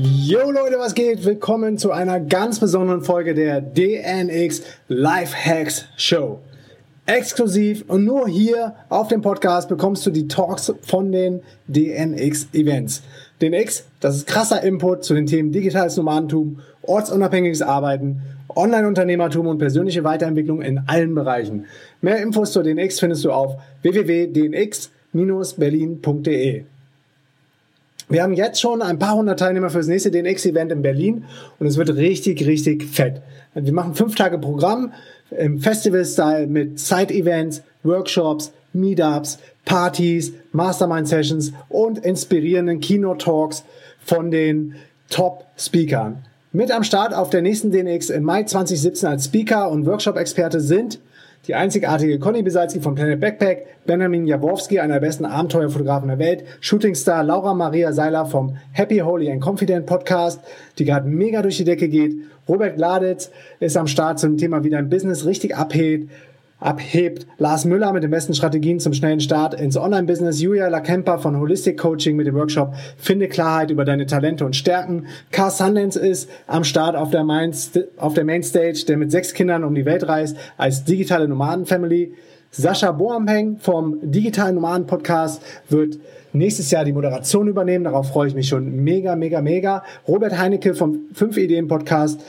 Yo Leute, was geht? Willkommen zu einer ganz besonderen Folge der DNX Life Hacks Show. Exklusiv und nur hier auf dem Podcast bekommst du die Talks von den DNX Events. DNX, das ist krasser Input zu den Themen digitales Nomadentum, ortsunabhängiges Arbeiten, Online-Unternehmertum und persönliche Weiterentwicklung in allen Bereichen. Mehr Infos zur DNX findest du auf www.dnx-berlin.de. Wir haben jetzt schon ein paar hundert Teilnehmer für das nächste DNX-Event in Berlin und es wird richtig, richtig fett. Wir machen fünf Tage Programm im Festival-Style mit Side-Events, Workshops, Meetups, Partys, Mastermind-Sessions und inspirierenden Keynote-Talks von den Top-Speakern. Mit am Start auf der nächsten DNX im Mai 2017 als Speaker und Workshop-Experte sind die einzigartige Conny Besalski von Planet Backpack, Benjamin Jaworski, einer der besten Abenteuerfotografen der Welt, Shootingstar Laura Maria Seiler vom Happy, Holy and Confident Podcast, die gerade mega durch die Decke geht. Robert Gladitz ist am Start zum Thema, wie dein Business richtig abhebt abhebt. Lars Müller mit den besten Strategien zum schnellen Start ins Online-Business. Julia Lakemper von Holistic Coaching mit dem Workshop Finde Klarheit über deine Talente und Stärken. Car Sundance ist am Start auf der, Main, auf der Mainstage, der mit sechs Kindern um die Welt reist als digitale Nomaden-Family. Sascha Boampeng vom Digitalen Nomaden Podcast wird nächstes Jahr die Moderation übernehmen. Darauf freue ich mich schon mega, mega, mega. Robert Heinecke vom 5 Ideen Podcast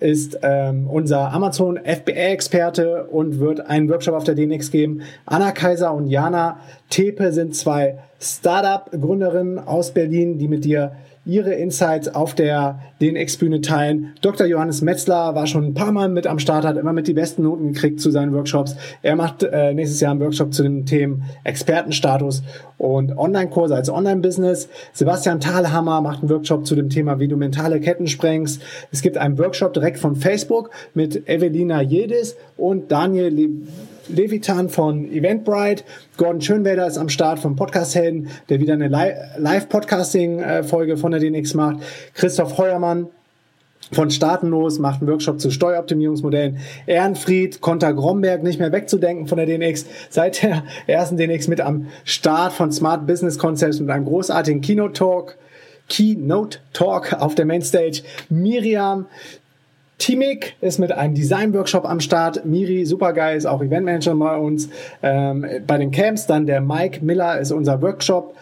ist ähm, unser Amazon FBA-Experte und wird einen Workshop auf der DNX geben. Anna Kaiser und Jana Tepe sind zwei Startup-Gründerinnen aus Berlin, die mit dir ihre Insights auf der DNX-Bühne teilen. Dr. Johannes Metzler war schon ein paar Mal mit am Start, hat immer mit die besten Noten gekriegt zu seinen Workshops. Er macht äh, nächstes Jahr einen Workshop zu den Themen Expertenstatus und Online-Kurse als Online-Business. Sebastian Thalhammer macht einen Workshop zu dem Thema, wie du mentale Ketten sprengst. Es gibt einen Workshop direkt von Facebook mit Evelina Jedis und Daniel Le Levitan von Eventbrite. Gordon Schönwälder ist am Start vom Podcast Helden, der wieder eine Live-Podcasting-Folge von der DNX macht. Christoph Heuermann von Staatenlos macht einen Workshop zu Steueroptimierungsmodellen. Ehrenfried, Konter Gromberg nicht mehr wegzudenken von der DNX. Seit der ersten DNX mit am Start von Smart Business Concepts mit einem großartigen Keynote Talk. Keynote Talk auf der Mainstage. Miriam Timik ist mit einem Design-Workshop am Start. Miri, supergeil, ist auch Eventmanager bei uns. Ähm, bei den Camps dann der Mike Miller ist unser Workshop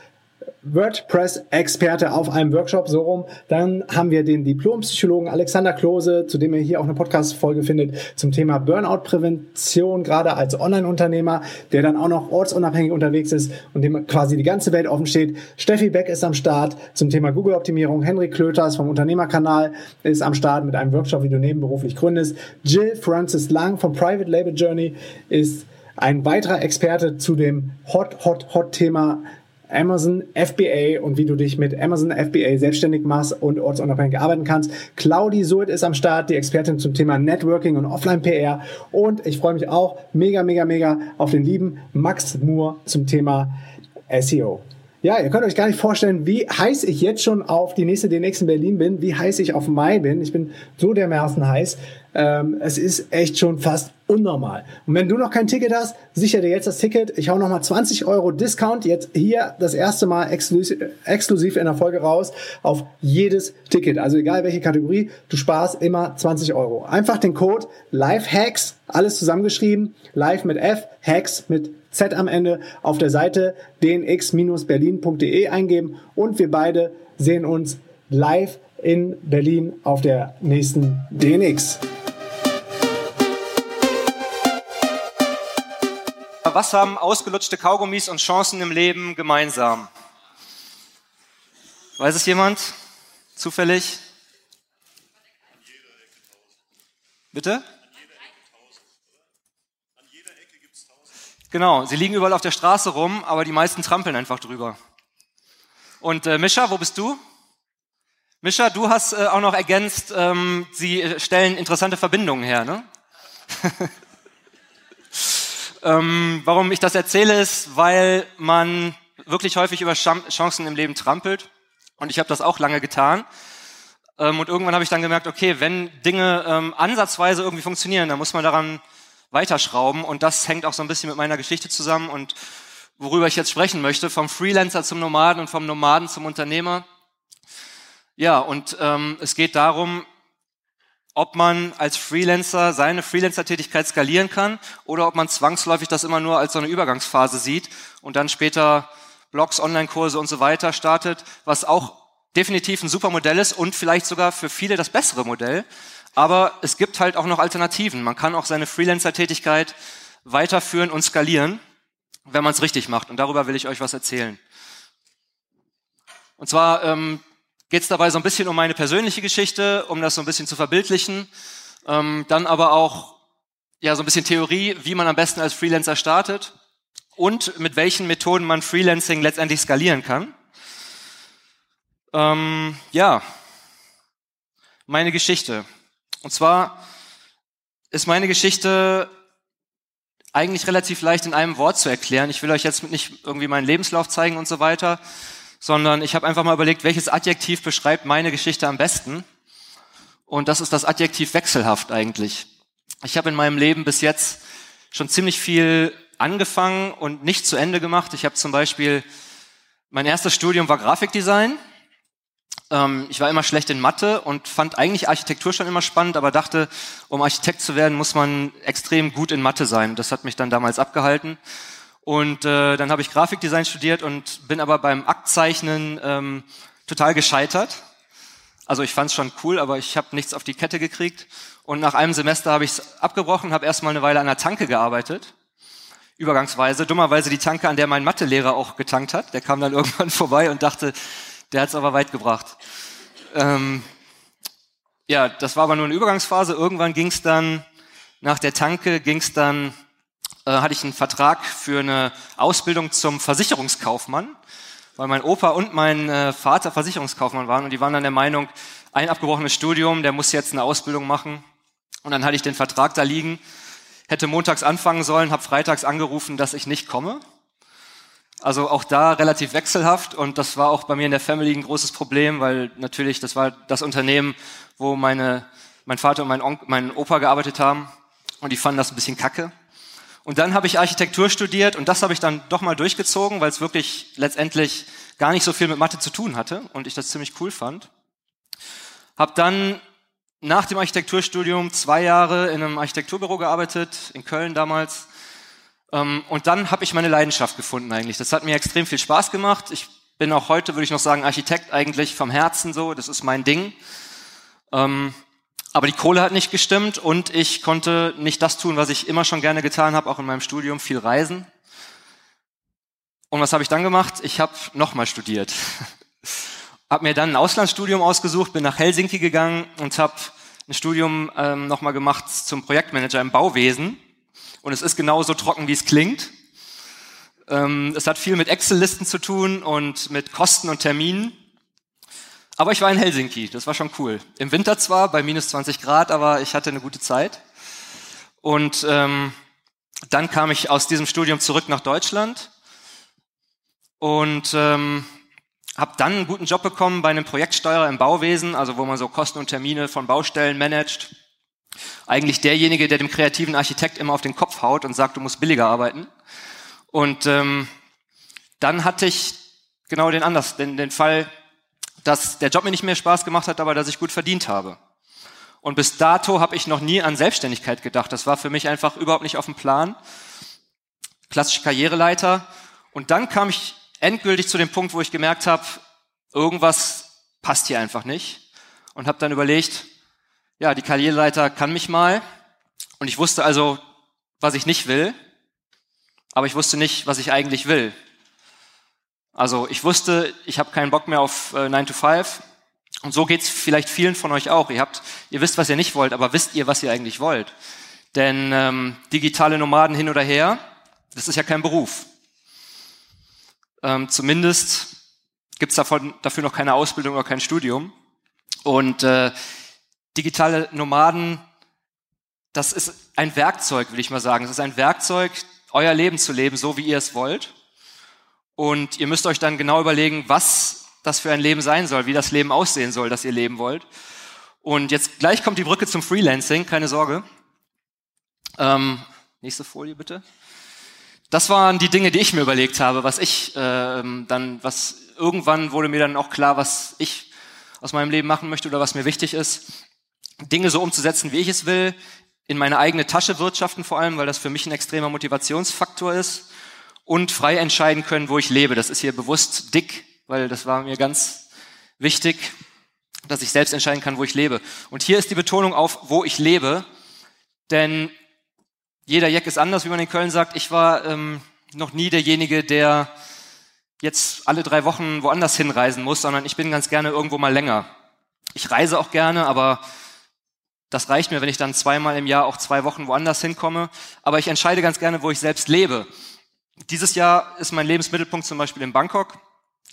WordPress-Experte auf einem Workshop, so rum. Dann haben wir den Diplompsychologen Alexander Klose, zu dem ihr hier auch eine Podcast-Folge findet, zum Thema Burnout-Prävention, gerade als Online-Unternehmer, der dann auch noch ortsunabhängig unterwegs ist und dem quasi die ganze Welt offen steht. Steffi Beck ist am Start zum Thema Google-Optimierung. Henrik Klöters vom Unternehmerkanal ist am Start mit einem Workshop, wie du nebenberuflich gründest. Jill Francis Lang vom Private Label Journey ist ein weiterer Experte zu dem Hot, Hot, Hot Thema Amazon FBA und wie du dich mit Amazon FBA selbstständig machst und ortsunabhängig arbeiten kannst. Claudi Suet ist am Start, die Expertin zum Thema Networking und Offline-PR. Und ich freue mich auch mega, mega, mega auf den lieben Max Moore zum Thema SEO. Ja, ihr könnt euch gar nicht vorstellen, wie heiß ich jetzt schon auf die nächste DNX in Berlin bin, wie heiß ich auf Mai bin. Ich bin so dermaßen heiß. Ähm, es ist echt schon fast unnormal. Und wenn du noch kein Ticket hast, sicher dir jetzt das Ticket. Ich hau nochmal 20 Euro Discount jetzt hier das erste Mal exklusiv, in der Folge raus auf jedes Ticket. Also egal welche Kategorie, du sparst immer 20 Euro. Einfach den Code LIFEHACKS, alles zusammengeschrieben, live mit F, Hacks mit Z am Ende auf der Seite dnx-berlin.de eingeben und wir beide sehen uns live in Berlin auf der nächsten DNX. Was haben ausgelutschte Kaugummis und Chancen im Leben gemeinsam? Weiß es jemand? Zufällig? Bitte? Genau, sie liegen überall auf der Straße rum, aber die meisten trampeln einfach drüber. Und äh, Mischa, wo bist du? Mischa, du hast äh, auch noch ergänzt, ähm, sie äh, stellen interessante Verbindungen her, ne? ähm, warum ich das erzähle, ist, weil man wirklich häufig über Chancen im Leben trampelt. Und ich habe das auch lange getan. Ähm, und irgendwann habe ich dann gemerkt, okay, wenn Dinge ähm, ansatzweise irgendwie funktionieren, dann muss man daran weiterschrauben. Und das hängt auch so ein bisschen mit meiner Geschichte zusammen und worüber ich jetzt sprechen möchte, vom Freelancer zum Nomaden und vom Nomaden zum Unternehmer. Ja, und ähm, es geht darum, ob man als Freelancer seine Freelancer-Tätigkeit skalieren kann oder ob man zwangsläufig das immer nur als so eine Übergangsphase sieht und dann später Blogs, Online-Kurse und so weiter startet, was auch definitiv ein super Modell ist und vielleicht sogar für viele das bessere Modell. Aber es gibt halt auch noch Alternativen. Man kann auch seine Freelancer-Tätigkeit weiterführen und skalieren, wenn man es richtig macht. Und darüber will ich euch was erzählen. Und zwar ähm, geht es dabei so ein bisschen um meine persönliche Geschichte, um das so ein bisschen zu verbildlichen. Ähm, dann aber auch ja so ein bisschen Theorie, wie man am besten als Freelancer startet und mit welchen Methoden man Freelancing letztendlich skalieren kann. Ähm, ja, meine Geschichte. Und zwar ist meine Geschichte eigentlich relativ leicht in einem Wort zu erklären. Ich will euch jetzt nicht irgendwie meinen Lebenslauf zeigen und so weiter, sondern ich habe einfach mal überlegt, welches Adjektiv beschreibt meine Geschichte am besten. Und das ist das Adjektiv wechselhaft eigentlich. Ich habe in meinem Leben bis jetzt schon ziemlich viel angefangen und nicht zu Ende gemacht. Ich habe zum Beispiel, mein erstes Studium war Grafikdesign. Ähm, ich war immer schlecht in Mathe und fand eigentlich Architektur schon immer spannend, aber dachte, um Architekt zu werden, muss man extrem gut in Mathe sein. Das hat mich dann damals abgehalten. Und äh, dann habe ich Grafikdesign studiert und bin aber beim Aktzeichnen ähm, total gescheitert. Also ich fand es schon cool, aber ich habe nichts auf die Kette gekriegt. Und nach einem Semester habe ich es abgebrochen, habe erstmal eine Weile an der Tanke gearbeitet. Übergangsweise. Dummerweise die Tanke, an der mein Mathelehrer auch getankt hat. Der kam dann irgendwann vorbei und dachte, der hat es aber weit gebracht. Ähm, ja, das war aber nur eine Übergangsphase. Irgendwann ging es dann, nach der Tanke ging es dann, äh, hatte ich einen Vertrag für eine Ausbildung zum Versicherungskaufmann, weil mein Opa und mein äh, Vater Versicherungskaufmann waren und die waren dann der Meinung, ein abgebrochenes Studium, der muss jetzt eine Ausbildung machen. Und dann hatte ich den Vertrag da liegen, hätte montags anfangen sollen, habe freitags angerufen, dass ich nicht komme. Also auch da relativ wechselhaft und das war auch bei mir in der Family ein großes Problem, weil natürlich das war das Unternehmen, wo meine, mein Vater und mein, Onkel, mein Opa gearbeitet haben und die fanden das ein bisschen kacke. Und dann habe ich Architektur studiert und das habe ich dann doch mal durchgezogen, weil es wirklich letztendlich gar nicht so viel mit Mathe zu tun hatte und ich das ziemlich cool fand. Habe dann nach dem Architekturstudium zwei Jahre in einem Architekturbüro gearbeitet, in Köln damals ähm, und dann habe ich meine Leidenschaft gefunden eigentlich. Das hat mir extrem viel Spaß gemacht. Ich bin auch heute, würde ich noch sagen, Architekt eigentlich vom Herzen so. Das ist mein Ding. Ähm, aber die Kohle hat nicht gestimmt und ich konnte nicht das tun, was ich immer schon gerne getan habe, auch in meinem Studium, viel reisen. Und was habe ich dann gemacht? Ich habe nochmal studiert. habe mir dann ein Auslandsstudium ausgesucht, bin nach Helsinki gegangen und habe ein Studium ähm, nochmal gemacht zum Projektmanager im Bauwesen. Und es ist genauso trocken, wie es klingt. Ähm, es hat viel mit Excel-Listen zu tun und mit Kosten und Terminen. Aber ich war in Helsinki, das war schon cool. Im Winter zwar, bei minus 20 Grad, aber ich hatte eine gute Zeit. Und ähm, dann kam ich aus diesem Studium zurück nach Deutschland und ähm, habe dann einen guten Job bekommen bei einem Projektsteuerer im Bauwesen, also wo man so Kosten und Termine von Baustellen managt eigentlich derjenige, der dem kreativen Architekt immer auf den Kopf haut und sagt, du musst billiger arbeiten. Und ähm, dann hatte ich genau den anders, den, den Fall, dass der Job mir nicht mehr Spaß gemacht hat, aber dass ich gut verdient habe. Und bis dato habe ich noch nie an Selbstständigkeit gedacht. Das war für mich einfach überhaupt nicht auf dem Plan. Klassische Karriereleiter. Und dann kam ich endgültig zu dem Punkt, wo ich gemerkt habe, irgendwas passt hier einfach nicht. Und habe dann überlegt, ja, die Karriereleiter kann mich mal. Und ich wusste also, was ich nicht will, aber ich wusste nicht, was ich eigentlich will. Also ich wusste, ich habe keinen Bock mehr auf äh, 9 to 5. Und so geht's vielleicht vielen von euch auch. Ihr habt, ihr wisst, was ihr nicht wollt, aber wisst ihr, was ihr eigentlich wollt? Denn ähm, digitale Nomaden hin oder her, Das ist ja kein Beruf. Ähm, zumindest gibt es dafür noch keine Ausbildung oder kein Studium. Und äh, digitale Nomaden, das ist ein Werkzeug, will ich mal sagen. Es ist ein Werkzeug, euer Leben zu leben, so wie ihr es wollt. Und ihr müsst euch dann genau überlegen, was das für ein Leben sein soll, wie das Leben aussehen soll, das ihr leben wollt. Und jetzt gleich kommt die Brücke zum Freelancing, keine Sorge. Ähm, nächste Folie bitte. Das waren die Dinge, die ich mir überlegt habe, was ich ähm, dann, was irgendwann wurde mir dann auch klar, was ich aus meinem Leben machen möchte oder was mir wichtig ist. Dinge so umzusetzen, wie ich es will, in meine eigene Tasche wirtschaften vor allem, weil das für mich ein extremer Motivationsfaktor ist und frei entscheiden können, wo ich lebe. Das ist hier bewusst dick, weil das war mir ganz wichtig, dass ich selbst entscheiden kann, wo ich lebe. Und hier ist die Betonung auf, wo ich lebe, denn jeder Jack ist anders, wie man in Köln sagt. Ich war ähm, noch nie derjenige, der jetzt alle drei Wochen woanders hinreisen muss, sondern ich bin ganz gerne irgendwo mal länger. Ich reise auch gerne, aber das reicht mir, wenn ich dann zweimal im Jahr auch zwei Wochen woanders hinkomme. Aber ich entscheide ganz gerne, wo ich selbst lebe. Dieses Jahr ist mein Lebensmittelpunkt zum Beispiel in Bangkok.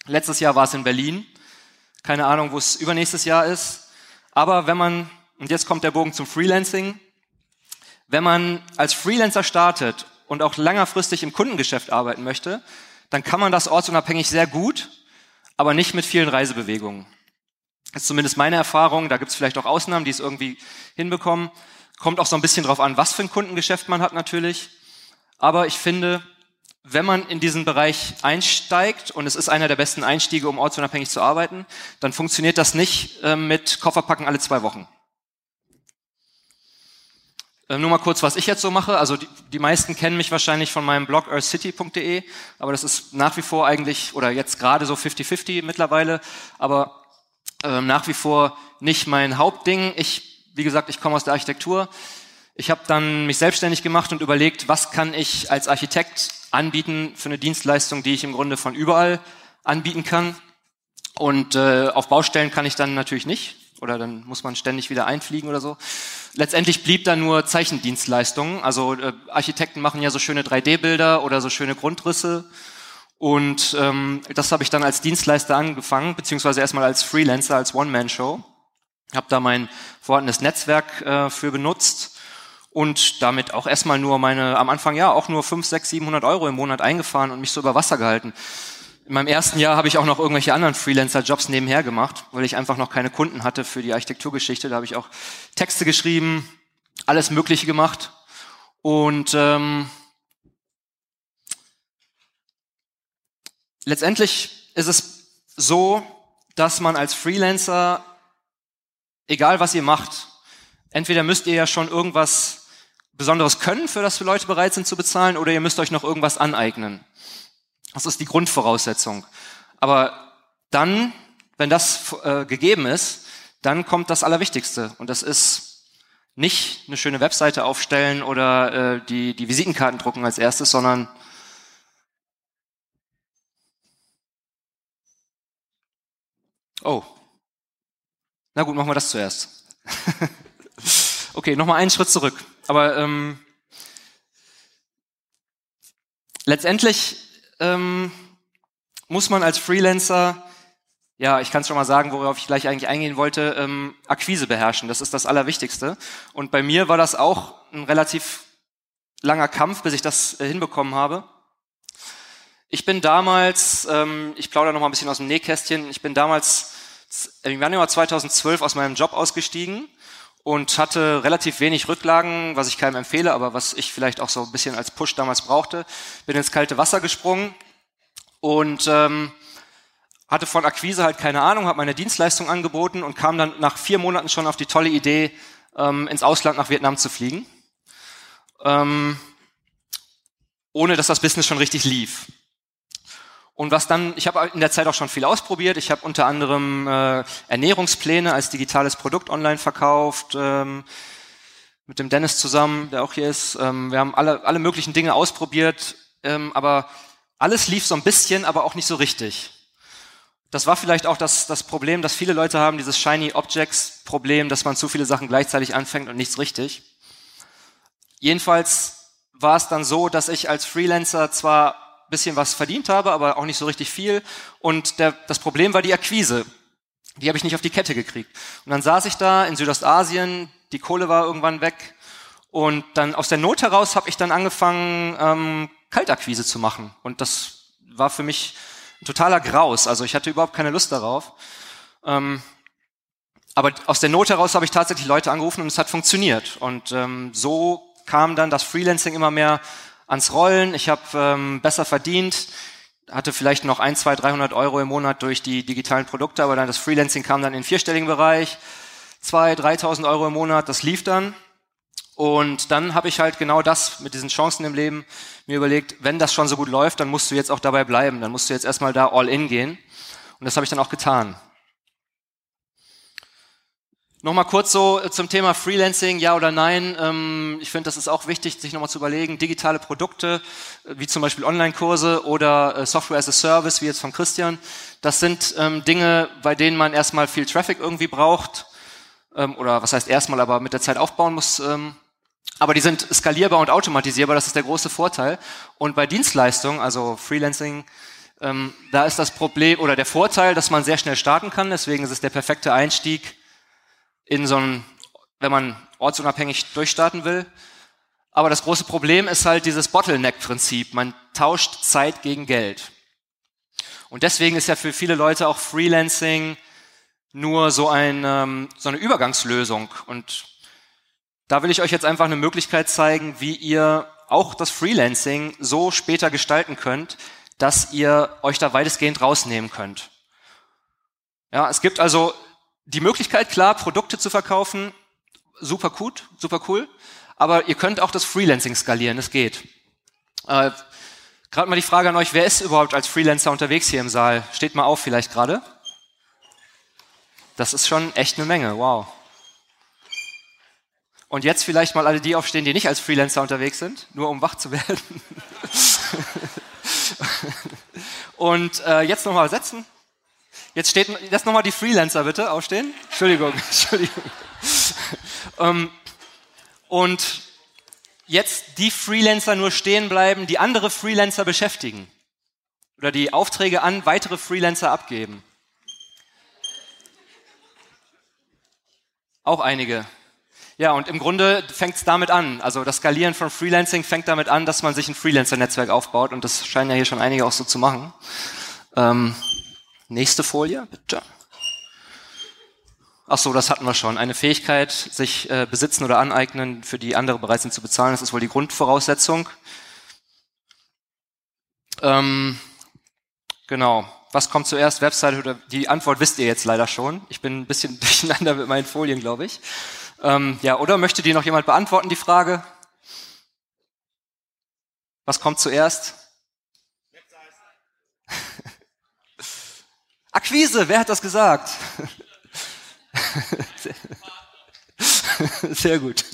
Letztes Jahr war es in Berlin. Keine Ahnung, wo es übernächstes Jahr ist. Aber wenn man, und jetzt kommt der Bogen zum Freelancing, wenn man als Freelancer startet und auch längerfristig im Kundengeschäft arbeiten möchte, dann kann man das ortsunabhängig sehr gut, aber nicht mit vielen Reisebewegungen. Das ist zumindest meine Erfahrung. Da gibt es vielleicht auch Ausnahmen, die es irgendwie hinbekommen. Kommt auch so ein bisschen drauf an, was für ein Kundengeschäft man hat natürlich. Aber ich finde, wenn man in diesen Bereich einsteigt, und es ist einer der besten Einstiege, um ortsunabhängig zu arbeiten, dann funktioniert das nicht äh, mit Kofferpacken alle zwei Wochen. Ähm, nur mal kurz, was ich jetzt so mache. Also die, die meisten kennen mich wahrscheinlich von meinem Blog earthcity.de, aber das ist nach wie vor eigentlich, oder jetzt gerade so 50-50 mittlerweile, aber ähm, nach wie vor nicht mein Hauptding. Ich, wie gesagt, ich komme aus der Architektur. Ich habe dann mich selbstständig gemacht und überlegt, was kann ich als Architekt anbieten für eine Dienstleistung, die ich im Grunde von überall anbieten kann. Und äh, auf Baustellen kann ich dann natürlich nicht oder dann muss man ständig wieder einfliegen oder so. Letztendlich blieb da nur Zeichendienstleistungen. Also äh, Architekten machen ja so schöne 3D-Bilder oder so schöne Grundrisse. Und ähm, das habe ich dann als Dienstleister angefangen, beziehungsweise erstmal als Freelancer, als One-Man-Show. Habe da mein vorhandenes Netzwerk äh, für benutzt und damit auch erstmal nur meine, am Anfang ja auch nur 5, 6, 700 Euro im Monat eingefahren und mich so über Wasser gehalten. In meinem ersten Jahr habe ich auch noch irgendwelche anderen Freelancer-Jobs nebenher gemacht, weil ich einfach noch keine Kunden hatte für die Architekturgeschichte. Da habe ich auch Texte geschrieben, alles Mögliche gemacht. Und ähm, letztendlich ist es so, dass man als Freelancer, egal was ihr macht, entweder müsst ihr ja schon irgendwas Besonderes können, für das Leute bereit sind zu bezahlen, oder ihr müsst euch noch irgendwas aneignen. Das ist die Grundvoraussetzung. Aber dann, wenn das äh, gegeben ist, dann kommt das Allerwichtigste. Und das ist nicht eine schöne Webseite aufstellen oder äh, die, die Visitenkarten drucken als erstes, sondern Oh. Na gut, machen wir das zuerst. okay, nochmal einen Schritt zurück. Aber ähm, letztendlich ähm, muss man als Freelancer, ja, ich kann es schon mal sagen, worauf ich gleich eigentlich eingehen wollte, ähm, Akquise beherrschen. Das ist das Allerwichtigste. Und bei mir war das auch ein relativ langer Kampf, bis ich das äh, hinbekommen habe. Ich bin damals, ähm, ich plaudere noch mal ein bisschen aus dem Nähkästchen, ich bin damals im Januar 2012 aus meinem Job ausgestiegen und hatte relativ wenig Rücklagen, was ich keinem empfehle, aber was ich vielleicht auch so ein bisschen als Push damals brauchte. Bin ins kalte Wasser gesprungen und ähm, hatte von Akquise halt keine Ahnung, habe meine Dienstleistung angeboten und kam dann nach vier Monaten schon auf die tolle Idee, ähm, ins Ausland nach Vietnam zu fliegen, ähm, ohne dass das Business schon richtig lief. Und was dann, ich habe in der Zeit auch schon viel ausprobiert. Ich habe unter anderem äh, Ernährungspläne als digitales Produkt online verkauft, ähm, mit dem Dennis zusammen, der auch hier ist. Ähm, wir haben alle, alle möglichen Dinge ausprobiert, ähm, aber alles lief so ein bisschen, aber auch nicht so richtig. Das war vielleicht auch das, das Problem, dass viele Leute haben, dieses Shiny Objects Problem, dass man zu viele Sachen gleichzeitig anfängt und nichts richtig. Jedenfalls war es dann so, dass ich als Freelancer zwar bisschen was verdient habe, aber auch nicht so richtig viel. Und der, das Problem war die Akquise. Die habe ich nicht auf die Kette gekriegt. Und dann saß ich da in Südostasien, die Kohle war irgendwann weg. Und dann aus der Not heraus habe ich dann angefangen, ähm, Kaltakquise zu machen. Und das war für mich ein totaler Graus. Also ich hatte überhaupt keine Lust darauf. Ähm, aber aus der Not heraus habe ich tatsächlich Leute angerufen und es hat funktioniert. Und ähm, so kam dann das Freelancing immer mehr ans Rollen. Ich habe ähm, besser verdient, hatte vielleicht noch ein, zwei, 300 Euro im Monat durch die digitalen Produkte, aber dann das Freelancing kam dann in den vierstelligen Bereich, zwei, 3.000 Euro im Monat, das lief dann. Und dann habe ich halt genau das mit diesen Chancen im Leben mir überlegt, wenn das schon so gut läuft, dann musst du jetzt auch dabei bleiben, dann musst du jetzt erstmal da all in gehen. Und das habe ich dann auch getan. Nochmal kurz so äh, zum Thema Freelancing, ja oder nein. Ähm, ich finde, das ist auch wichtig, sich nochmal zu überlegen. Digitale Produkte, äh, wie zum Beispiel Online-Kurse oder äh, Software as a Service, wie jetzt von Christian, das sind ähm, Dinge, bei denen man erstmal viel Traffic irgendwie braucht. Ähm, oder was heißt erstmal, aber mit der Zeit aufbauen muss. aber die sind skalierbar und automatisierbar, das ist der große Vorteil. Und bei Dienstleistungen, also Freelancing, da ist das Problem oder der Vorteil, dass man sehr schnell starten kann. Deswegen ist es der perfekte Einstieg in so ein, wenn man ortsunabhängig durchstarten will. Aber das große Problem ist halt dieses Bottleneck-Prinzip. Man tauscht Zeit gegen Geld. Und deswegen ist ja für viele Leute auch Freelancing nur so, ein, ähm, so eine Übergangslösung. Und da will ich euch jetzt einfach eine Möglichkeit zeigen, wie ihr auch das Freelancing so später gestalten könnt, dass ihr euch da weitestgehend rausnehmen könnt. Ja, es gibt also die Möglichkeit, klar, Produkte zu verkaufen, super gut, super cool, aber ihr könnt auch das Freelancing skalieren, es geht. Äh, gerade mal die Frage an euch, wer ist überhaupt als Freelancer unterwegs hier im Saal? Steht mal auf vielleicht gerade. Das ist schon echt eine Menge, wow. Und jetzt vielleicht mal alle die aufstehen, die nicht als Freelancer unterwegs sind, nur um wach zu werden. Und äh, jetzt nochmal setzen. Jetzt steht, jetzt nochmal die Freelancer bitte aufstehen. Entschuldigung, Entschuldigung. ähm, und jetzt die Freelancer nur stehen bleiben, die andere Freelancer beschäftigen. Oder die Aufträge an weitere Freelancer abgeben. Auch einige. Ja, und im Grunde fängt es damit an. Also das Skalieren von Freelancing fängt damit an, dass man sich ein Freelancer-Netzwerk aufbaut. Und das scheinen ja hier schon einige auch so zu machen. Ähm, Nächste Folie, bitte. Ach so, das hatten wir schon. Eine Fähigkeit, sich äh, besitzen oder aneignen, für die andere bereit sind zu bezahlen, das ist wohl die Grundvoraussetzung. Ähm, genau. Was kommt zuerst, Webseite oder die Antwort wisst ihr jetzt leider schon. Ich bin ein bisschen durcheinander mit meinen Folien, glaube ich. Ähm, ja, oder möchte die noch jemand beantworten, die Frage? Was kommt zuerst? Akquise, wer hat das gesagt? Sehr gut.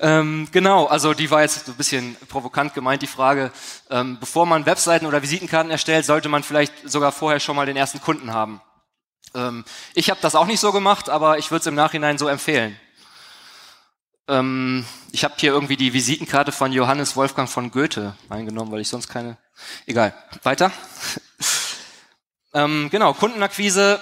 Ähm, genau, also die war jetzt so ein bisschen provokant gemeint, die Frage, ähm, bevor man Webseiten oder Visitenkarten erstellt, sollte man vielleicht sogar vorher schon mal den ersten Kunden haben. Ähm, ich habe das auch nicht so gemacht, aber ich würde es im Nachhinein so empfehlen. Ähm, ich habe hier irgendwie die Visitenkarte von Johannes Wolfgang von Goethe eingenommen, weil ich sonst keine... Egal, weiter. Ähm, genau, Kundenakquise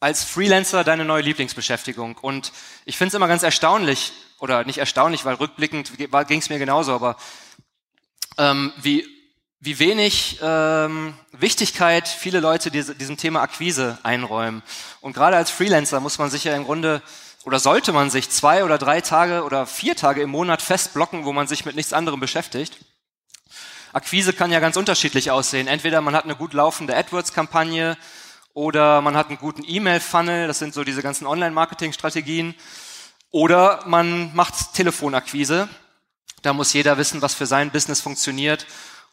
als Freelancer deine neue Lieblingsbeschäftigung. Und ich finde es immer ganz erstaunlich, oder nicht erstaunlich, weil rückblickend ging es mir genauso, aber ähm, wie, wie wenig ähm, Wichtigkeit viele Leute diese, diesem Thema Akquise einräumen. Und gerade als Freelancer muss man sich ja im Grunde oder sollte man sich zwei oder drei Tage oder vier Tage im Monat festblocken, wo man sich mit nichts anderem beschäftigt. Akquise kann ja ganz unterschiedlich aussehen. Entweder man hat eine gut laufende AdWords-Kampagne oder man hat einen guten E-Mail-Funnel, das sind so diese ganzen Online-Marketing-Strategien. Oder man macht Telefonakquise. Da muss jeder wissen, was für sein Business funktioniert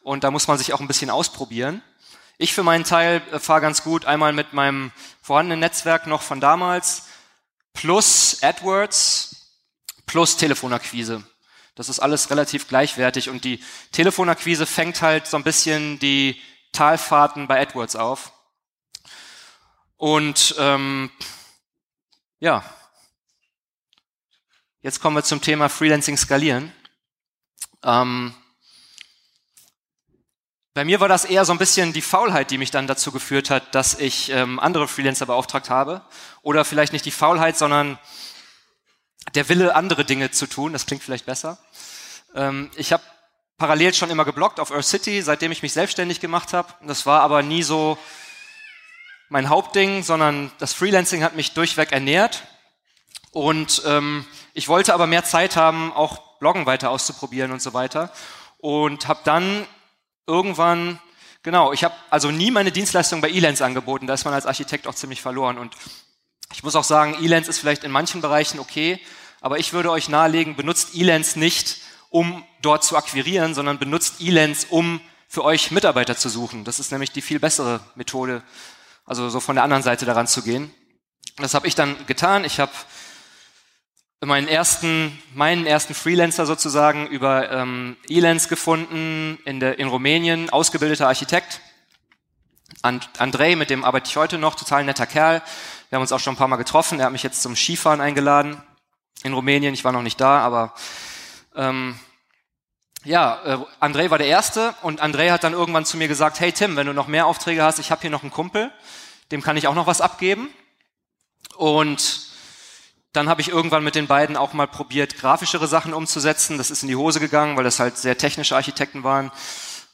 und da muss man sich auch ein bisschen ausprobieren. Ich für meinen Teil äh, fahre ganz gut einmal mit meinem vorhandenen Netzwerk noch von damals plus AdWords plus Telefonakquise. Das ist alles relativ gleichwertig und die Telefonakquise fängt halt so ein bisschen die Talfahrten bei AdWords auf. Und ähm, ja, jetzt kommen wir zum Thema Freelancing skalieren. Ähm, bei mir war das eher so ein bisschen die Faulheit, die mich dann dazu geführt hat, dass ich ähm, andere Freelancer beauftragt habe. Oder vielleicht nicht die Faulheit, sondern der Wille, andere Dinge zu tun. Das klingt vielleicht besser. Ähm, ich habe parallel schon immer geblockt auf Earth City, seitdem ich mich selbstständig gemacht habe. Das war aber nie so mein Hauptding, sondern das Freelancing hat mich durchweg ernährt. Und ähm, ich wollte aber mehr Zeit haben, auch Bloggen weiter auszuprobieren und so weiter. Und habe dann irgendwann, genau, ich habe also nie meine Dienstleistung bei Elance angeboten, da ist man als Architekt auch ziemlich verloren. Und ich muss auch sagen, Elance ist vielleicht in manchen Bereichen okay, aber ich würde euch nahelegen, benutzt Elance nicht, um dort zu akquirieren, sondern benutzt Elance, um für euch Mitarbeiter zu suchen. Das ist nämlich die viel bessere Methode, also so von der anderen Seite daran zu gehen. Das habe ich dann getan. Ich habe meinen ersten, meinen ersten Freelancer sozusagen über ähm, Elance gefunden in, der, in Rumänien, ausgebildeter Architekt. And, Andrei, mit dem arbeite ich heute noch, total netter Kerl. Wir haben uns auch schon ein paar Mal getroffen. Er hat mich jetzt zum Skifahren eingeladen in Rumänien. Ich war noch nicht da, aber ähm, ja, äh, Andrei war der Erste und Andrei hat dann irgendwann zu mir gesagt, hey Tim, wenn du noch mehr Aufträge hast, ich habe hier noch einen Kumpel, dem kann ich auch noch was abgeben. Und dann habe ich irgendwann mit den beiden auch mal probiert, grafischere Sachen umzusetzen. Das ist in die Hose gegangen, weil das halt sehr technische Architekten waren.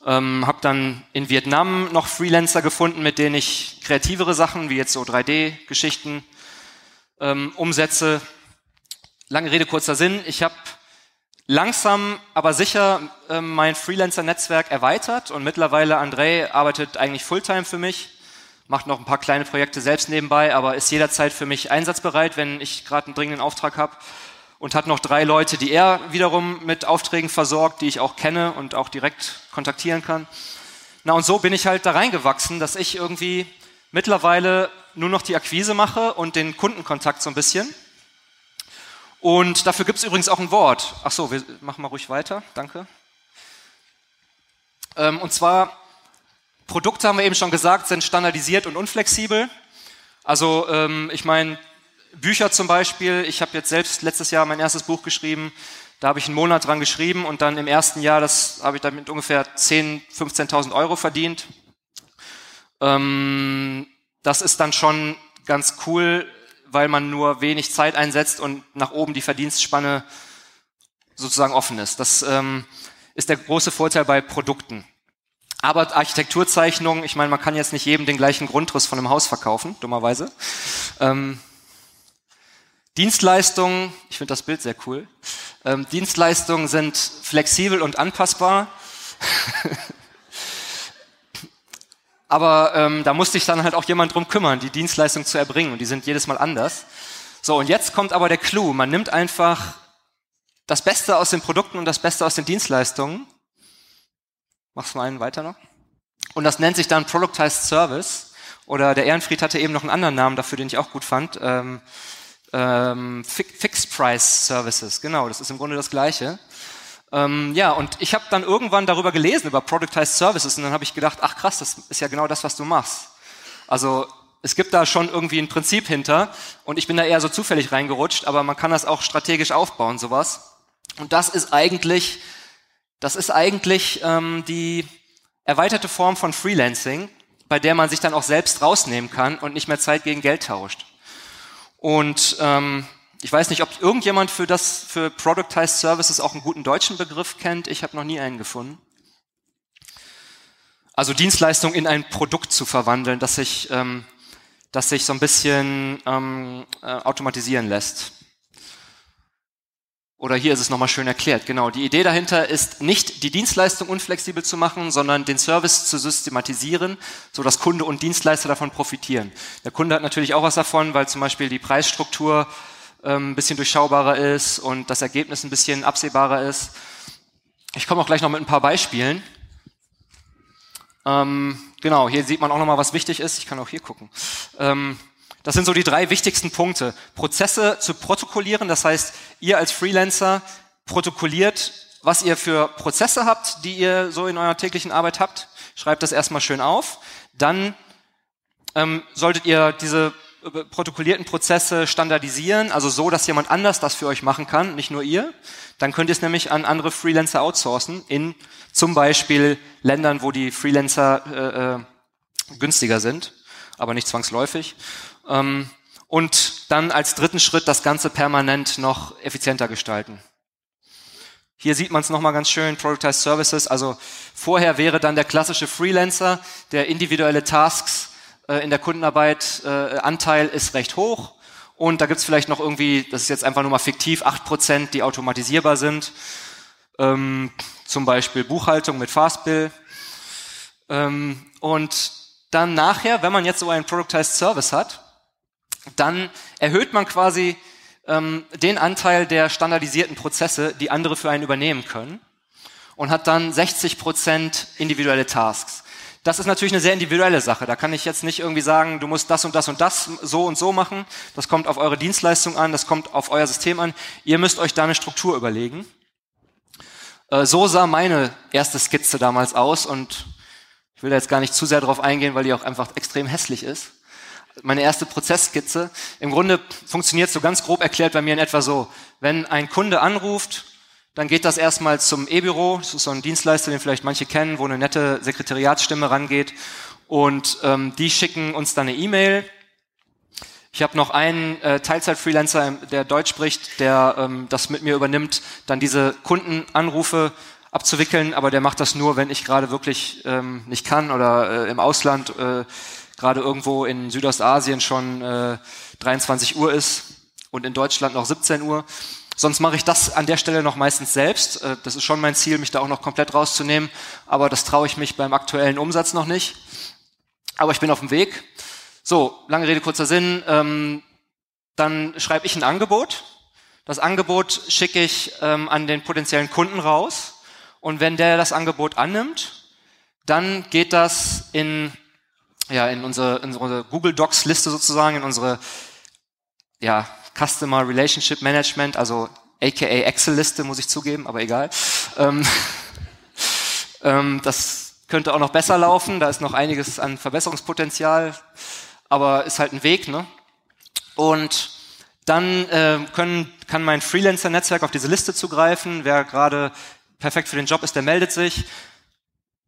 Ähm, habe dann in Vietnam noch Freelancer gefunden, mit denen ich kreativere Sachen, wie jetzt so 3D-Geschichten, ähm, umsetze. Lange Rede, kurzer Sinn. Ich habe langsam, aber sicher äh, mein Freelancer-Netzwerk erweitert und mittlerweile André arbeitet eigentlich Fulltime für mich macht noch ein paar kleine Projekte selbst nebenbei, aber ist jederzeit für mich einsatzbereit, wenn ich gerade einen dringenden Auftrag habe. Und hat noch drei Leute, die er wiederum mit Aufträgen versorgt, die ich auch kenne und auch direkt kontaktieren kann. Na und so bin ich halt da reingewachsen, dass ich irgendwie mittlerweile nur noch die Akquise mache und den Kundenkontakt so ein bisschen. Und dafür gibt es übrigens auch ein Wort. Ach so, wir machen mal ruhig weiter. Danke. Ähm, und zwar Produkte haben wir eben schon gesagt, sind standardisiert und unflexibel. Also ähm, ich meine, Bücher zum Beispiel, ich habe jetzt selbst letztes Jahr mein erstes Buch geschrieben, da habe ich einen Monat dran geschrieben und dann im ersten Jahr, das habe ich damit ungefähr 10.000, 15.000 Euro verdient. Ähm, das ist dann schon ganz cool, weil man nur wenig Zeit einsetzt und nach oben die Verdienstspanne sozusagen offen ist. Das ähm, ist der große Vorteil bei Produkten. Aber Architekturzeichnung, ich meine, man kann jetzt nicht jedem den gleichen Grundriss von einem Haus verkaufen, dummerweise. Ähm, Dienstleistungen, ich finde das Bild sehr cool. Ähm, Dienstleistungen sind flexibel und anpassbar. Aber ähm, da musste sich dann halt auch jemand drum kümmern, die Dienstleistung zu erbringen. Und die sind jedes Mal anders. So, und jetzt kommt aber der Clou. Man nimmt einfach das Beste aus den Produkten und das Beste aus den Dienstleistungen Machst du mal einen weiter noch? Und das nennt sich dann Productized Service. Oder der Ehrenfried hatte eben noch einen anderen Namen dafür, den ich auch gut fand. Ähm, ähm, Fixed Price Services, genau, das ist im Grunde das Gleiche. Ähm, ja, und ich habe dann irgendwann darüber gelesen, über Productized Services, und dann habe ich gedacht, ach krass, das ist ja genau das, was du machst. Also es gibt da schon irgendwie ein Prinzip hinter, und ich bin da eher so zufällig reingerutscht, aber man kann das auch strategisch aufbauen, sowas. Und das ist eigentlich das ist eigentlich ähm, die erweiterte Form von Freelancing, bei der man sich dann auch selbst rausnehmen kann und nicht mehr Zeit gegen Geld tauscht. Und ähm, ich weiß nicht, ob irgendjemand für das für Productized Services auch einen guten deutschen Begriff kennt. Ich habe noch nie einen gefunden. Also Dienstleistung in ein Produkt zu verwandeln, das sich, ähm, das sich so ein bisschen ähm, äh, automatisieren lässt. Oder hier ist es nochmal schön erklärt. Genau. Die Idee dahinter ist nicht die Dienstleistung unflexibel zu machen, sondern den Service zu systematisieren, so dass Kunde und Dienstleister davon profitieren. Der Kunde hat natürlich auch was davon, weil zum Beispiel die Preisstruktur ähm, ein bisschen durchschaubarer ist und das Ergebnis ein bisschen absehbarer ist. Ich komme auch gleich noch mit ein paar Beispielen. Ähm, genau, hier sieht man auch nochmal, was wichtig ist. Ich kann auch hier gucken. Ähm, das sind so die drei wichtigsten Punkte. Prozesse zu protokollieren, das heißt, ihr als Freelancer protokolliert, was ihr für Prozesse habt, die ihr so in eurer täglichen Arbeit habt. Schreibt das erstmal schön auf. Dann ähm, solltet ihr diese äh, protokollierten Prozesse standardisieren, also so, dass jemand anders das für euch machen kann, nicht nur ihr, dann könnt ihr es nämlich an andere Freelancer outsourcen, in zum Beispiel Ländern, wo die Freelancer äh, äh, günstiger sind, aber nicht zwangsläufig. Ähm, und dann als dritten Schritt das Ganze permanent noch effizienter gestalten. Hier sieht man es nochmal ganz schön, Productized Services. Also vorher wäre dann der klassische Freelancer, der individuelle Tasks äh, in der Kundenarbeit, äh, Anteil ist recht hoch. Und da gibt's vielleicht noch irgendwie, das ist jetzt einfach nur mal fiktiv, acht Prozent, die automatisierbar sind. Ähm, zum Beispiel Buchhaltung mit Fastbill. Ähm, und dann nachher, wenn man jetzt so einen Productized Service hat, dann erhöht man quasi ähm, den Anteil der standardisierten Prozesse, die andere für einen übernehmen können und hat dann 60 Prozent individuelle Tasks. Das ist natürlich eine sehr individuelle Sache. Da kann ich jetzt nicht irgendwie sagen, du musst das und das und das so und so machen. Das kommt auf eure Dienstleistung an, das kommt auf euer System an. Ihr müsst euch da eine Struktur überlegen. Äh, so sah meine erste Skizze damals aus und ich will da jetzt gar nicht zu sehr darauf eingehen, weil die auch einfach extrem hässlich ist meine erste Prozessskizze. Im Grunde funktioniert so ganz grob erklärt bei mir in etwa so, wenn ein Kunde anruft, dann geht das erstmal zum E-Büro, das ist so ein Dienstleister, den vielleicht manche kennen, wo eine nette Sekretariatsstimme rangeht und ähm, die schicken uns dann eine E-Mail. Ich habe noch einen äh, Teilzeit-Freelancer, der Deutsch spricht, der ähm, das mit mir übernimmt, dann diese Kundenanrufe abzuwickeln, aber der macht das nur, wenn ich gerade wirklich ähm, nicht kann oder äh, im Ausland äh, gerade irgendwo in Südostasien schon äh, 23 Uhr ist und in Deutschland noch 17 Uhr. Sonst mache ich das an der Stelle noch meistens selbst. Äh, das ist schon mein Ziel, mich da auch noch komplett rauszunehmen, aber das traue ich mich beim aktuellen Umsatz noch nicht. Aber ich bin auf dem Weg. So, lange Rede, kurzer Sinn. Ähm, dann schreibe ich ein Angebot. Das Angebot schicke ich ähm, an den potenziellen Kunden raus. Und wenn der das Angebot annimmt, dann geht das in ja, in unsere, unsere Google Docs Liste sozusagen, in unsere ja, Customer Relationship Management, also aka Excel Liste, muss ich zugeben, aber egal. Ähm, ähm, das könnte auch noch besser laufen, da ist noch einiges an Verbesserungspotenzial, aber ist halt ein Weg, ne? Und dann äh, können, kann mein Freelancer-Netzwerk auf diese Liste zugreifen. Wer gerade perfekt für den Job ist, der meldet sich.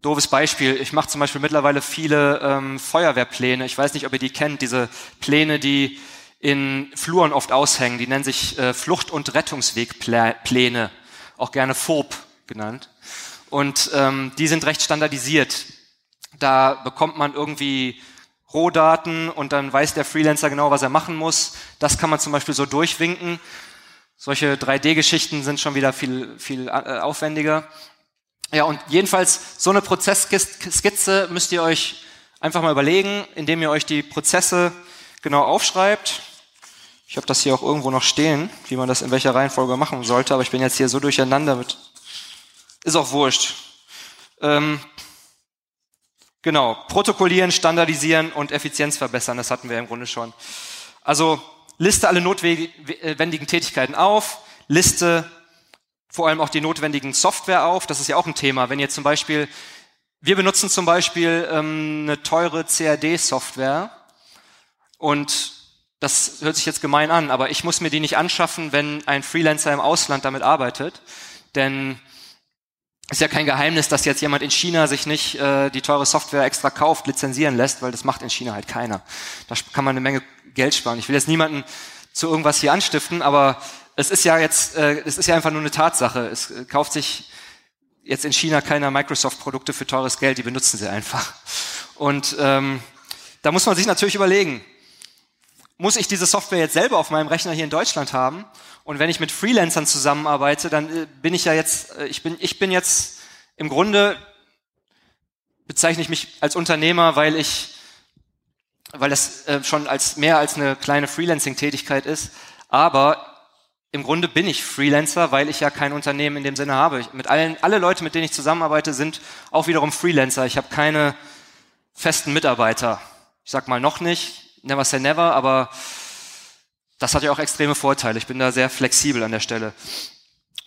Doofes Beispiel. Ich mache zum Beispiel mittlerweile viele ähm, Feuerwehrpläne. Ich weiß nicht, ob ihr die kennt, diese Pläne, die in Fluren oft aushängen. Die nennen sich äh, Flucht- und Rettungswegpläne, auch gerne FOB genannt. Und ähm, die sind recht standardisiert. Da bekommt man irgendwie Rohdaten und dann weiß der Freelancer genau, was er machen muss. Das kann man zum Beispiel so durchwinken. Solche 3D-Geschichten sind schon wieder viel, viel äh, aufwendiger. Ja, und jedenfalls so eine Prozessskizze müsst ihr euch einfach mal überlegen, indem ihr euch die Prozesse genau aufschreibt. Ich habe das hier auch irgendwo noch stehen, wie man das in welcher Reihenfolge machen sollte, aber ich bin jetzt hier so durcheinander mit. Ist auch wurscht. Ähm, genau, protokollieren, standardisieren und Effizienz verbessern, das hatten wir im Grunde schon. Also liste alle notwendigen Tätigkeiten auf, liste vor allem auch die notwendigen Software auf. Das ist ja auch ein Thema. Wenn ihr zum Beispiel, wir benutzen zum Beispiel ähm, eine teure CAD-Software und das hört sich jetzt gemein an, aber ich muss mir die nicht anschaffen, wenn ein Freelancer im Ausland damit arbeitet, denn ist ja kein Geheimnis, dass jetzt jemand in China sich nicht äh, die teure Software extra kauft, lizenzieren lässt, weil das macht in China halt keiner. Da kann man eine Menge Geld sparen. Ich will jetzt niemanden zu irgendwas hier anstiften, aber es ist ja jetzt, äh, es ist ja einfach nur eine Tatsache. Es äh, kauft sich jetzt in China keiner Microsoft-Produkte für teures Geld, die benutzen sie einfach. Und ähm, da muss man sich natürlich überlegen, muss ich diese Software jetzt selber auf meinem Rechner hier in Deutschland haben? Und wenn ich mit Freelancern zusammenarbeite, dann äh, bin ich ja jetzt, äh, ich bin, ich bin jetzt im Grunde bezeichne ich mich als Unternehmer, weil ich, weil das äh, schon als mehr als eine kleine Freelancing-Tätigkeit ist. Aber im Grunde bin ich Freelancer, weil ich ja kein Unternehmen in dem Sinne habe. Mit allen, alle Leute, mit denen ich zusammenarbeite, sind auch wiederum Freelancer. Ich habe keine festen Mitarbeiter. Ich sag mal noch nicht, never say never, aber das hat ja auch extreme Vorteile. Ich bin da sehr flexibel an der Stelle.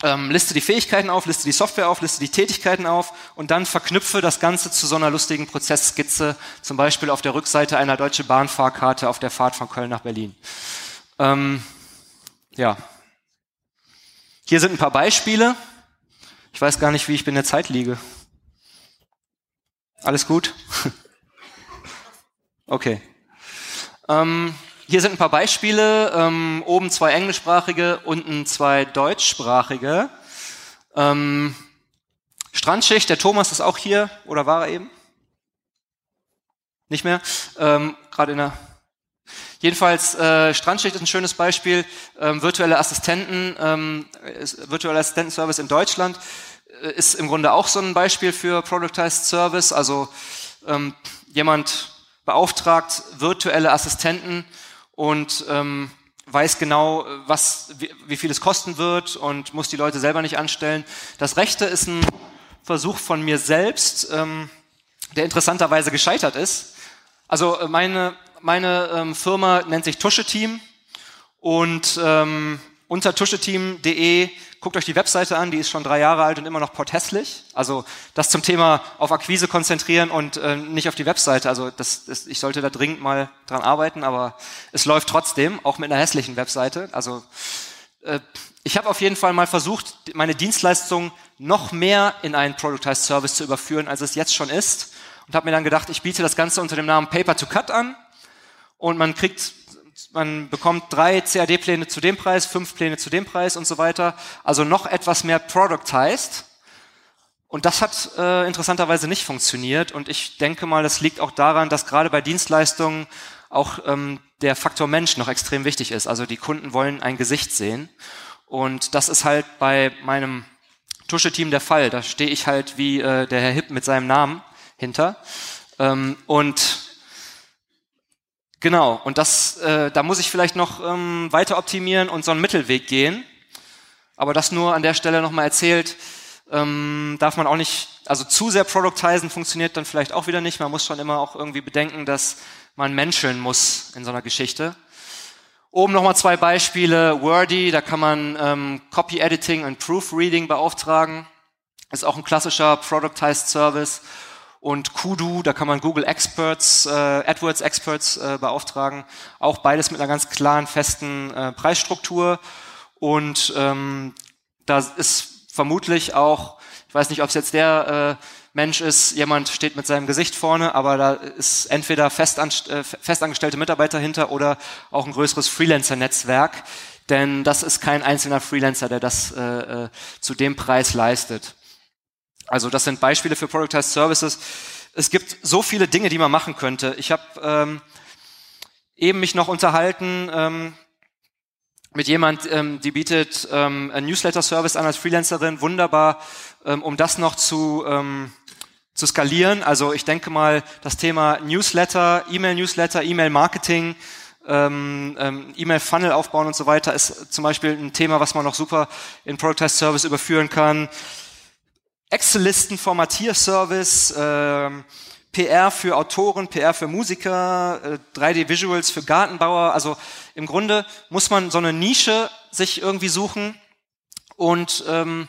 ähm, liste die Fähigkeiten auf, liste die Software auf, liste die Tätigkeiten auf und dann verknüpfe das Ganze zu so einer lustigen Prozessskizze, zum Beispiel auf der Rückseite einer Deutsche Bahnfahrkarte auf der Fahrt von Köln nach Berlin. Ähm, ja. Hier sind ein paar Beispiele. Ich weiß gar nicht, wie ich in der Zeit liege. Alles gut? okay. Ähm, hier sind ein paar Beispiele. Ähm, oben zwei englischsprachige, unten zwei deutschsprachige. Ähm, Strandschicht, der Thomas ist auch hier, oder war er eben? Nicht mehr? Ähm, Gerade in der. Jedenfalls, äh, Strandschicht ist ein schönes Beispiel. Ähm, virtuelle Assistenten, ähm, virtuelle Assistentenservice in Deutschland äh, ist im Grunde auch so ein Beispiel für Productized Service. Also ähm, jemand beauftragt virtuelle Assistenten und ähm, weiß genau, was, wie, wie viel es kosten wird und muss die Leute selber nicht anstellen. Das Rechte ist ein Versuch von mir selbst, ähm, der interessanterweise gescheitert ist. Also äh, meine, meine ähm, Firma nennt sich Tuscheteam und ähm, unter tuscheteam.de Guckt euch die Webseite an, die ist schon drei Jahre alt und immer noch porthässlich. Also das zum Thema auf Akquise konzentrieren und äh, nicht auf die Webseite. Also das, das, ich sollte da dringend mal dran arbeiten, aber es läuft trotzdem, auch mit einer hässlichen Webseite. Also äh, ich habe auf jeden Fall mal versucht, meine Dienstleistung noch mehr in einen Productized Service zu überführen, als es jetzt schon ist. Und habe mir dann gedacht, ich biete das Ganze unter dem Namen Paper to Cut an und man kriegt man bekommt drei CAD-Pläne zu dem Preis, fünf Pläne zu dem Preis und so weiter. Also noch etwas mehr Productized. Und das hat äh, interessanterweise nicht funktioniert. Und ich denke mal, das liegt auch daran, dass gerade bei Dienstleistungen auch ähm, der Faktor Mensch noch extrem wichtig ist. Also die Kunden wollen ein Gesicht sehen. Und das ist halt bei meinem Tuscheteam der Fall. Da stehe ich halt wie äh, der Herr Hipp mit seinem Namen hinter. Ähm, und Genau, und das, äh, da muss ich vielleicht noch ähm, weiter optimieren und so einen Mittelweg gehen. Aber das nur an der Stelle nochmal erzählt, ähm, darf man auch nicht, also zu sehr productizen funktioniert dann vielleicht auch wieder nicht. Man muss schon immer auch irgendwie bedenken, dass man menscheln muss in so einer Geschichte. Oben nochmal zwei Beispiele. Wordy, da kann man ähm, Copy Editing und Proofreading beauftragen. Ist auch ein klassischer Productized Service und Kudu, da kann man Google Experts, äh, AdWords Experts äh, beauftragen. Auch beides mit einer ganz klaren, festen äh, Preisstruktur. Und ähm, da ist vermutlich auch, ich weiß nicht, ob es jetzt der äh, Mensch ist, jemand steht mit seinem Gesicht vorne, aber da ist entweder festanst äh, festangestellte Mitarbeiter hinter oder auch ein größeres Freelancer-Netzwerk. Denn das ist kein einzelner Freelancer, der das äh, äh, zu dem Preis leistet. Also das sind Beispiele für Productized Services. Es gibt so viele Dinge, die man machen könnte. Ich habe ähm, eben mich noch unterhalten ähm, mit jemand, ähm, die bietet ähm, einen Newsletter-Service an als Freelancerin, wunderbar, ähm, um das noch zu, ähm, zu skalieren. Also ich denke mal, das Thema Newsletter, E-Mail-Newsletter, E-Mail-Marketing, ähm, ähm, E-Mail-Funnel aufbauen und so weiter ist zum Beispiel ein Thema, was man noch super in Productized Service überführen kann. Excel-Listen, Formatierservice, äh, PR für Autoren, PR für Musiker, äh, 3D-Visuals für Gartenbauer. Also im Grunde muss man so eine Nische sich irgendwie suchen und ähm,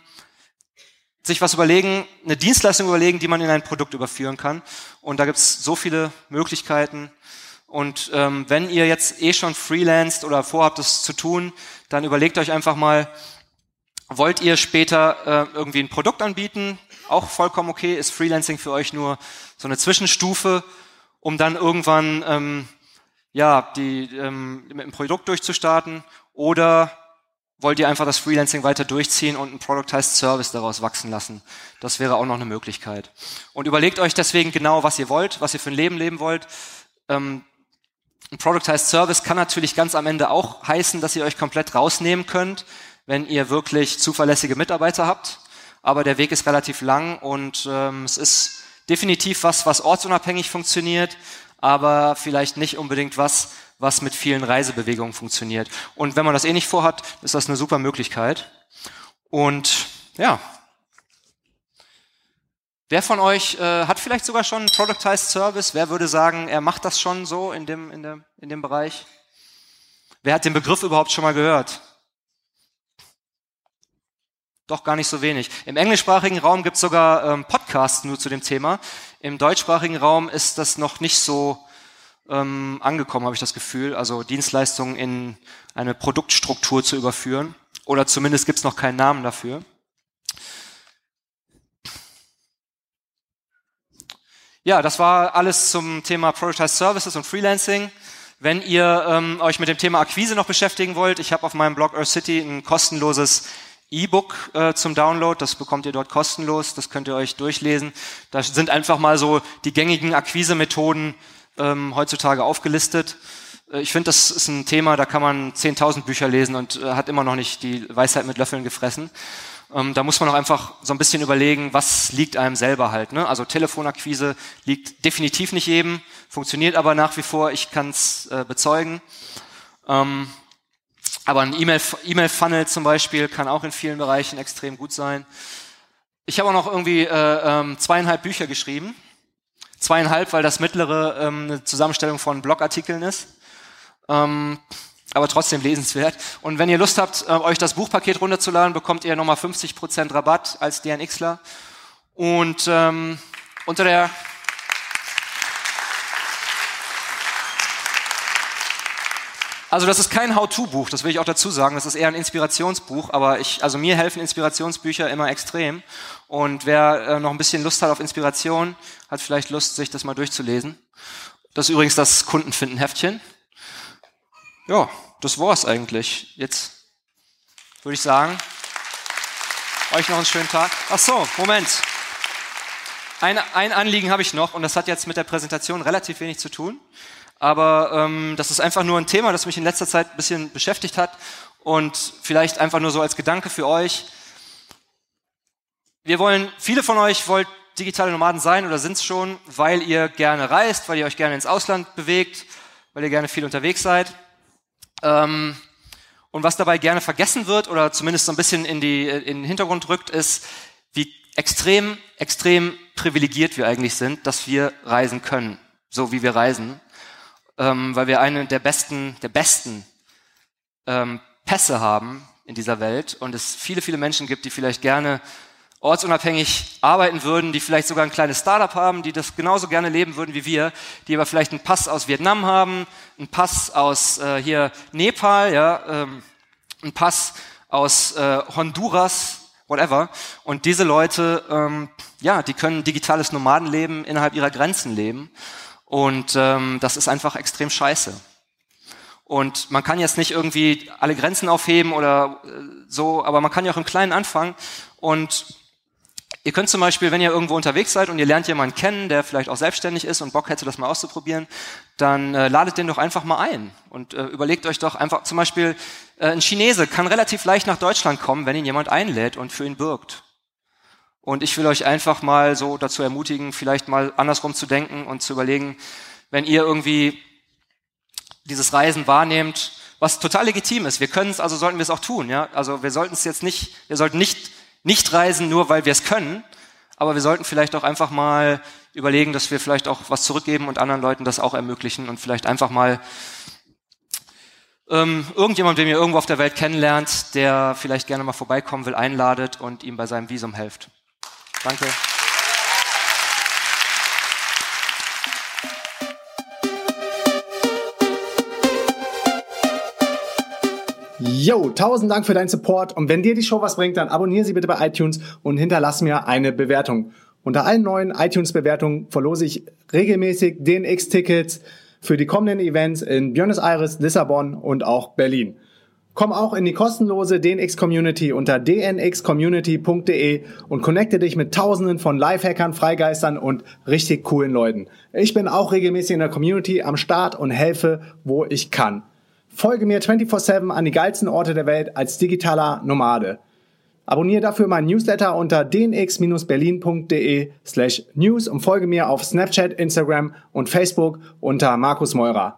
sich was überlegen, eine Dienstleistung überlegen, die man in ein Produkt überführen kann. Und da gibt's so viele Möglichkeiten. Und ähm, wenn ihr jetzt eh schon freelanced oder vorhabt, das zu tun, dann überlegt euch einfach mal, Wollt ihr später äh, irgendwie ein Produkt anbieten? Auch vollkommen okay. Ist Freelancing für euch nur so eine Zwischenstufe, um dann irgendwann ähm, ja die ähm, mit dem Produkt durchzustarten? Oder wollt ihr einfach das Freelancing weiter durchziehen und ein Productized Service daraus wachsen lassen? Das wäre auch noch eine Möglichkeit. Und überlegt euch deswegen genau, was ihr wollt, was ihr für ein Leben leben wollt. Ähm, ein Productized Service kann natürlich ganz am Ende auch heißen, dass ihr euch komplett rausnehmen könnt wenn ihr wirklich zuverlässige Mitarbeiter habt. Aber der Weg ist relativ lang und ähm, es ist definitiv was, was ortsunabhängig funktioniert, aber vielleicht nicht unbedingt was, was mit vielen Reisebewegungen funktioniert. Und wenn man das eh nicht vorhat, ist das eine super Möglichkeit. Und ja, Wer von euch äh, hat vielleicht sogar schon einen Productized Service? Wer würde sagen, er macht das schon so in dem, in, dem, in dem Bereich? Wer hat den Begriff überhaupt schon mal gehört? Doch gar nicht so wenig. Im englischsprachigen Raum gibt es sogar ähm, Podcasts nur zu dem Thema. Im deutschsprachigen Raum ist das noch nicht so ähm, angekommen, habe ich das Gefühl. Also Dienstleistungen in eine Produktstruktur zu überführen. Oder zumindest gibt es noch keinen Namen dafür. Ja, das war alles zum Thema Productized Services und Freelancing. Wenn ihr ähm, euch mit dem Thema Akquise noch beschäftigen wollt, ich habe auf meinem Blog Earth City ein kostenloses E-Book äh, zum Download, das bekommt ihr dort kostenlos, das könnt ihr euch durchlesen. Da sind einfach mal so die gängigen Akquise-Methoden ähm, heutzutage aufgelistet. Äh, ich finde, das ist ein Thema, da kann man 10.000 Bücher lesen und äh, hat immer noch nicht die Weisheit mit Löffeln gefressen. Ähm, da muss man auch einfach so ein bisschen überlegen, was liegt einem selber halt. Ne? Also Telefonakquise liegt definitiv nicht jedem, funktioniert aber nach wie vor, ich kann es äh, bezeugen. Ähm, aber ein E-Mail-Funnel zum Beispiel kann auch in vielen Bereichen extrem gut sein. Ich habe auch noch irgendwie äh, ähm, zweieinhalb Bücher geschrieben. Zweieinhalb, weil das mittlere ähm, eine Zusammenstellung von Blogartikeln ist. Ähm, aber trotzdem lesenswert. Und wenn ihr Lust habt, äh, euch das Buchpaket runterzuladen, bekommt ihr nochmal 50% Rabatt als DNXler. Und ähm, unter der Also das ist kein How-to-Buch, das will ich auch dazu sagen. Das ist eher ein Inspirationsbuch, aber ich, also mir helfen Inspirationsbücher immer extrem. Und wer äh, noch ein bisschen Lust hat auf Inspiration, hat vielleicht Lust, sich das mal durchzulesen. Das ist übrigens das Kundenfinden-Heftchen. Ja, das war's eigentlich. Jetzt würde ich sagen, euch noch einen schönen Tag. Ach so, Moment. Ein, ein Anliegen habe ich noch und das hat jetzt mit der Präsentation relativ wenig zu tun. Aber ähm, das ist einfach nur ein Thema, das mich in letzter Zeit ein bisschen beschäftigt hat und vielleicht einfach nur so als Gedanke für euch. Wir wollen, viele von euch wollt digitale Nomaden sein oder sind es schon, weil ihr gerne reist, weil ihr euch gerne ins Ausland bewegt, weil ihr gerne viel unterwegs seid. Ähm, und was dabei gerne vergessen wird oder zumindest so ein bisschen in, die, in den Hintergrund rückt, ist, wie extrem, extrem privilegiert wir eigentlich sind, dass wir reisen können, so wie wir reisen ähm, weil wir einen der besten, der besten ähm, Pässe haben in dieser Welt und es viele, viele Menschen gibt, die vielleicht gerne ortsunabhängig arbeiten würden, die vielleicht sogar ein kleines Startup haben, die das genauso gerne leben würden wie wir, die aber vielleicht einen Pass aus Vietnam haben, einen Pass aus äh, hier Nepal, ja, ähm, einen Pass aus äh, Honduras, whatever. Und diese Leute, ähm, ja, die können digitales Nomadenleben innerhalb ihrer Grenzen leben. Und ähm, das ist einfach extrem scheiße. Und man kann jetzt nicht irgendwie alle Grenzen aufheben oder äh, so, aber man kann ja auch im Kleinen anfangen. Und ihr könnt zum Beispiel, wenn ihr irgendwo unterwegs seid und ihr lernt jemanden kennen, der vielleicht auch selbstständig ist und Bock hätte, das mal auszuprobieren, dann äh, ladet den doch einfach mal ein und äh, überlegt euch doch einfach, zum Beispiel äh, ein Chinese kann relativ leicht nach Deutschland kommen, wenn ihn jemand einlädt und für ihn birgt. Und ich will euch einfach mal so dazu ermutigen, vielleicht mal andersrum zu denken und zu überlegen, wenn ihr irgendwie dieses Reisen wahrnehmt, was total legitim ist. Wir können es, also sollten wir es auch tun, ja. Also wir sollten es jetzt nicht, wir sollten nicht, nicht reisen, nur weil wir es können, aber wir sollten vielleicht auch einfach mal überlegen, dass wir vielleicht auch was zurückgeben und anderen Leuten das auch ermöglichen und vielleicht einfach mal ähm, irgendjemand, den ihr irgendwo auf der Welt kennenlernt, der vielleicht gerne mal vorbeikommen will, einladet und ihm bei seinem Visum helft. Danke. Yo, tausend Dank für deinen Support und wenn dir die Show was bringt, dann abonniere sie bitte bei iTunes und hinterlass mir eine Bewertung. Unter allen neuen iTunes-Bewertungen verlose ich regelmäßig DNX-Tickets für die kommenden Events in Buenos Aires, Lissabon und auch Berlin. Komm auch in die kostenlose DNX Community unter dnxcommunity.de und connecte dich mit tausenden von Lifehackern, Freigeistern und richtig coolen Leuten. Ich bin auch regelmäßig in der Community am Start und helfe, wo ich kann. Folge mir 24-7 an die geilsten Orte der Welt als digitaler Nomade. Abonniere dafür meinen Newsletter unter dnx-berlin.de slash news und folge mir auf Snapchat, Instagram und Facebook unter Markus Meurer.